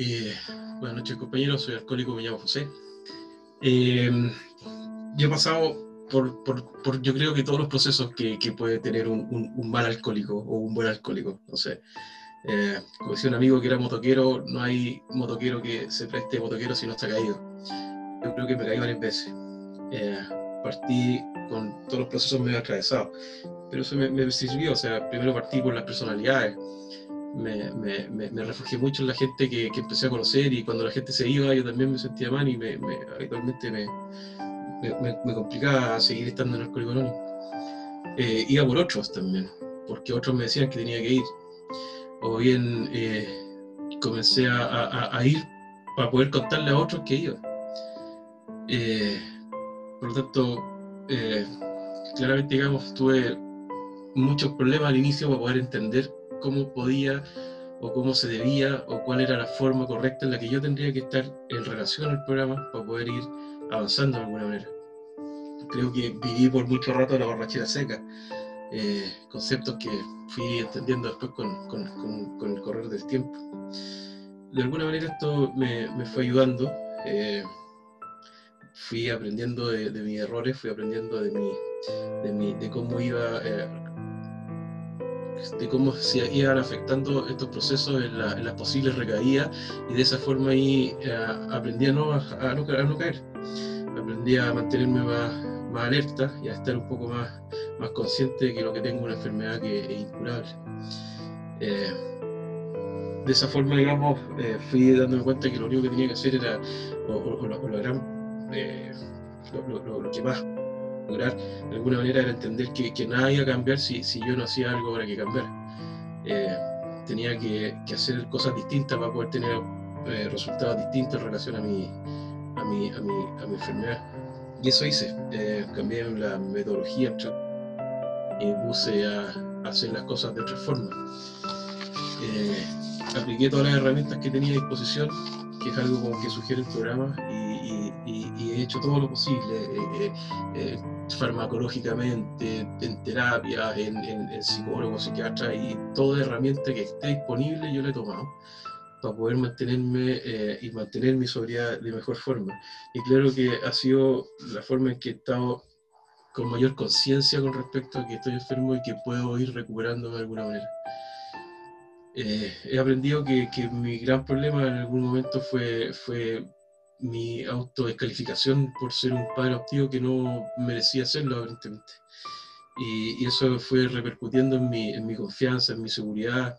Eh, buenas noches compañeros, soy alcohólico, me llamo José. Eh, yo he pasado por, por, yo creo que todos los procesos que, que puede tener un, un, mal alcohólico o un buen alcohólico, no sé. Eh, como decía un amigo que era motoquero, no hay motoquero que se preste motoquero si no está caído. Yo creo que me caí varias veces. partí con todos los procesos medio atravesados, pero eso me, me sirvió, o sea, primero partí por las personalidades, me, me, me, refugié mucho en la gente que, empecé a conocer y cuando la gente se iba yo también me sentía mal y me, habitualmente me, complicaba seguir estando en el Alcohólico Anónimo. Eh, iba por otros también, porque otros me decían que tenía que ir. O bien eh, comencé a, ir para poder contarle a otros que iba. Eh, por lo tanto, claramente, digamos, tuve muchos problemas al inicio para poder entender cómo podía o cómo se debía o cuál era la forma correcta en la que yo tendría que estar en relación al programa para poder ir avanzando de alguna manera. Creo que viví por mucho rato la borrachera seca, eh, conceptos que fui entendiendo después con, con, con, el correr del tiempo. De alguna manera esto me, me fue ayudando, eh, fui aprendiendo de, mis errores, fui aprendiendo de, mi, de, mi, de cómo iba eh, de cómo se iban afectando estos procesos en, las posibles recaídas y de esa forma ahí eh, aprendí a no, a, no, caer, aprendí a mantenerme más, más, alerta y a estar un poco más, más consciente de que lo que tengo es una enfermedad que es incurable. Eh, de esa forma, digamos, eh, fui dándome cuenta que lo único que tenía que hacer era, o, o, lo, lo que más lograr de alguna manera era entender que, que nada iba a cambiar si, si, yo no hacía algo para que cambiara. Eh, tenía que, que, hacer cosas distintas para poder tener eh, resultados distintos en relación a mi, a mi, a mi, a mi enfermedad. Y eso hice. Eh, cambié la metodología y puse a, hacer las cosas de otra forma. apliqué todas las herramientas que tenía a disposición, que es algo como que sugiere el programa, y, y, y he hecho todo lo posible farmacológicamente, en terapia, en, en, en psicólogo, psiquiatra y toda herramienta que esté disponible yo la he tomado para poder mantenerme eh, y mantener mi sobriedad de mejor forma. Y claro que ha sido la forma en que he estado con mayor conciencia con respecto a que estoy enfermo y que puedo ir recuperándome de alguna manera. Eh, he aprendido que, que, mi gran problema en algún momento fue, fue mi autodescalificación por ser un padre adoptivo que no merecía serlo, aparentemente. Y, eso fue repercutiendo en mi, en mi, confianza, en mi seguridad,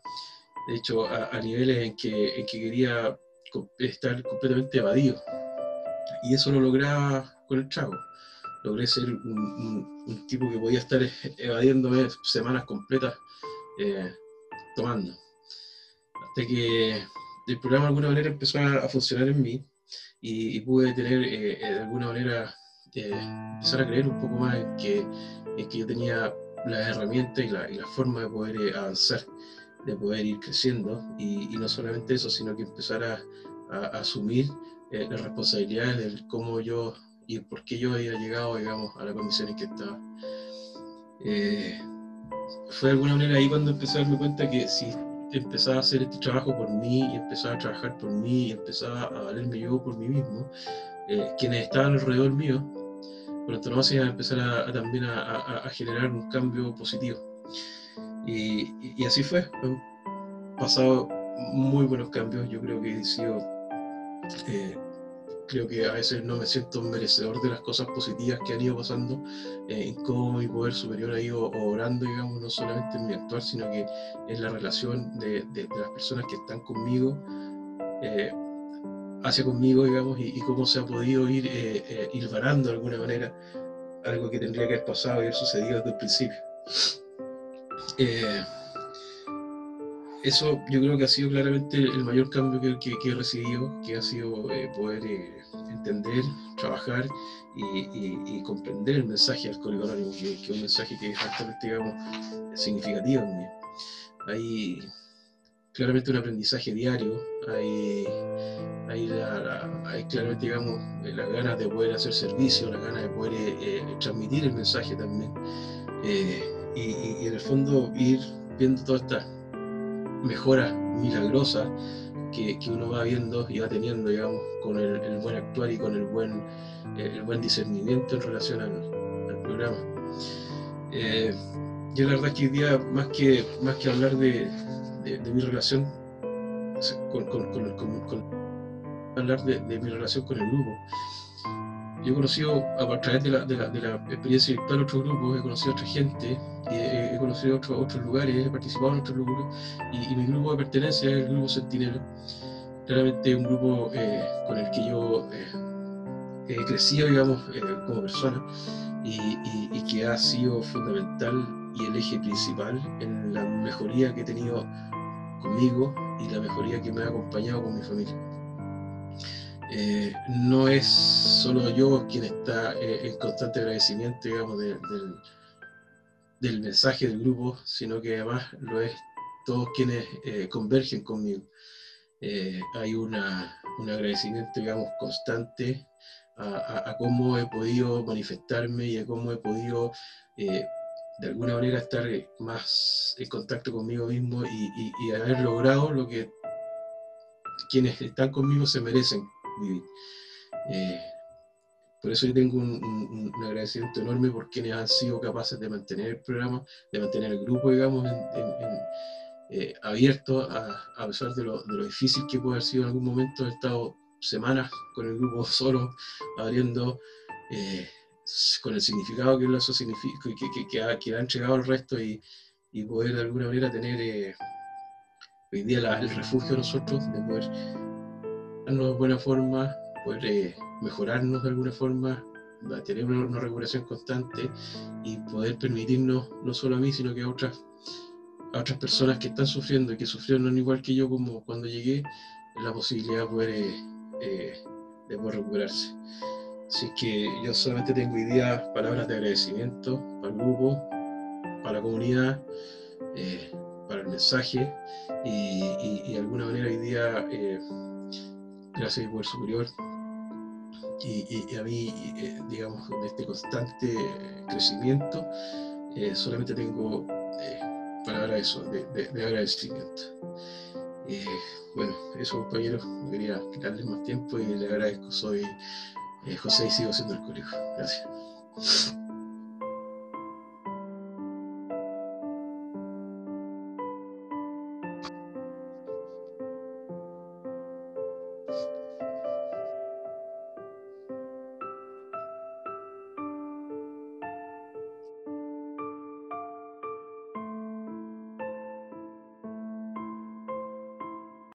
de hecho, a, niveles en que, en que, quería estar completamente evadido. Y eso lo lograba con el trago. Logré ser un, un, tipo que podía estar evadiéndome semanas completas eh, tomando. Hasta que el programa de alguna manera empezó a funcionar en mí y, pude tener eh, eh, de alguna manera eh, empezar a creer un poco más en que, en que yo tenía las herramientas y la, y la forma de poder avanzar, de poder ir creciendo y, y, no solamente eso, sino que empezar a, a, asumir las responsabilidades de cómo yo y por qué yo había llegado, digamos, a las condiciones que estaba. fue de alguna manera ahí cuando empecé a darme cuenta que si empezaba a hacer este trabajo por mí y empezaba a trabajar por mí y empezaba a valerme yo por mí mismo, eh, quienes estaban alrededor mío, por entonces iban a empezar a, también a, generar un cambio positivo. Y, y, así fue. Han pasado muy buenos cambios. Yo creo que he sido eh, creo que a veces no me siento merecedor de las cosas positivas que han ido pasando, eh, cómo mi poder superior ha ido obrando, digamos, no solamente en mi actuar, sino que en la relación de, de, las personas que están conmigo, eh, hacia conmigo, digamos, y, cómo se ha podido ir, eh, eh, ir varando de alguna manera algo que tendría que haber pasado y haber sucedido desde el principio. Eh, eso yo creo que ha sido claramente el mayor cambio que, he recibido, que ha sido eh, poder eh, entender, trabajar y, comprender el mensaje del Código que, es un mensaje que es bastante, digamos, significativo en. Hay claramente un aprendizaje diario, hay, hay, la, hay claramente, digamos, las ganas de poder hacer servicio, las ganas de poder eh, transmitir el mensaje también. Y, y, en el fondo ir viendo todas estas mejora milagrosa que, que, uno va viendo y va teniendo, digamos, con el, buen actuar y con el buen, el buen discernimiento en relación al, programa. Eh, yo la verdad que hoy día, más que, más que hablar de, de, mi relación con, con, con, hablar de, mi relación con el grupo, yo he conocido a través de la, de la, de experiencia virtual otros grupos, he conocido a otra gente, y he, conocido otros lugares, he participado en otros grupos, y, mi grupo de pertenencia es el grupo Centinela. Claramente un grupo eh, con el que yo eh, he crecido, digamos, eh, como persona, y, y, que ha sido fundamental y el eje principal en la mejoría que he tenido conmigo y la mejoría que me ha acompañado con mi familia. No es solo yo quien está eh, en constante agradecimiento, digamos, del, del, mensaje del grupo, sino que además lo es todos quienes eh, convergen conmigo. hay una, un agradecimiento, digamos, constante a, cómo he podido manifestarme y a cómo he podido, de alguna manera, estar más en contacto conmigo mismo y, haber logrado lo que quienes están conmigo se merecen eh, por eso yo tengo un, agradecimiento enorme por quienes han sido capaces de mantener el programa, de mantener el grupo, digamos, eh, abierto a, pesar de lo, difícil que puede haber sido en algún momento. He estado semanas con el grupo solo, abriendo eh, con el significado que eso significa, que, que, ha, que ha entregado al resto y, poder de alguna manera tener hoy día el refugio de nosotros, de poder de buena forma, poder eh, mejorarnos de alguna forma, tener una, recuperación constante y poder permitirnos, no solo a mí, sino que a otras, otras personas que están sufriendo y que sufrieron igual que yo como cuando llegué, la posibilidad de poder, eh, eh, recuperarse. Así que yo solamente tengo hoy día palabras de agradecimiento para el grupo, para la comunidad, para el mensaje y, y, de alguna manera hoy día gracias al poder superior y, a mí, eh, digamos, de este constante crecimiento, eh, solamente tengo eh, palabras eso, de, agradecimiento. bueno, eso compañeros, quería quitarles más tiempo y le agradezco, soy José y sigo siendo el colegio. Gracias.